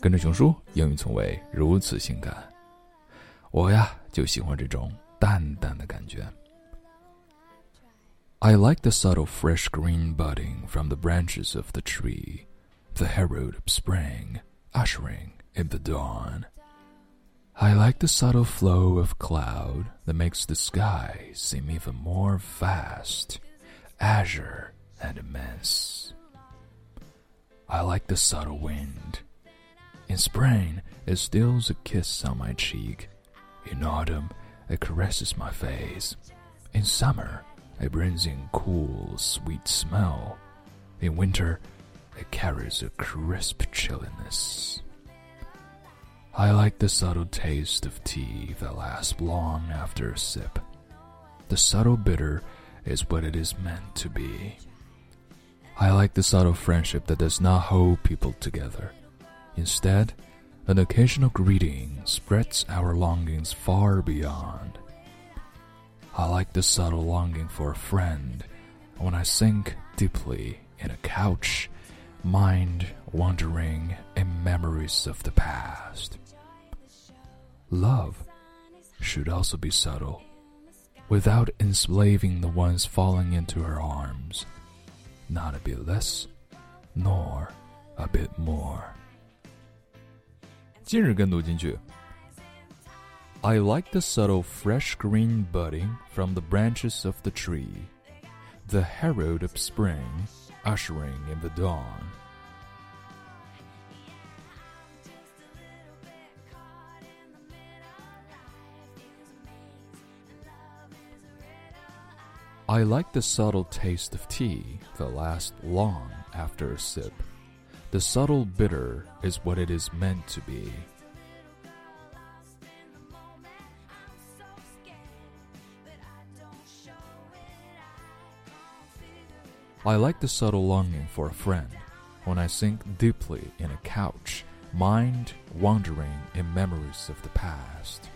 跟着熊叔，英语从未如此性感。我呀，就喜欢这种淡淡的感觉。I like the subtle fresh green budding from the branches of the tree, the herald of spring, ushering in the dawn. I like the subtle flow of cloud that makes the sky seem even more vast, azure, and immense. I like the subtle wind. In spring, it steals a kiss on my cheek. In autumn, it caresses my face. In summer, it brings in cool, sweet smell. In winter, it carries a crisp chilliness. I like the subtle taste of tea that lasts long after a sip. The subtle bitter is what it is meant to be. I like the subtle friendship that does not hold people together. Instead, an occasional greeting spreads our longings far beyond. I like the subtle longing for a friend when I sink deeply in a couch, mind wandering in memories of the past. Love should also be subtle, without enslaving the ones falling into her arms Not a bit less, nor a bit more. 今日跟读金句。I like the subtle fresh green budding from the branches of the tree, the herald of spring ushering in the dawn. I like the subtle taste of tea that lasts long after a sip. The subtle bitter is what it is meant to be. I like the subtle longing for a friend when I sink deeply in a couch, mind wandering in memories of the past.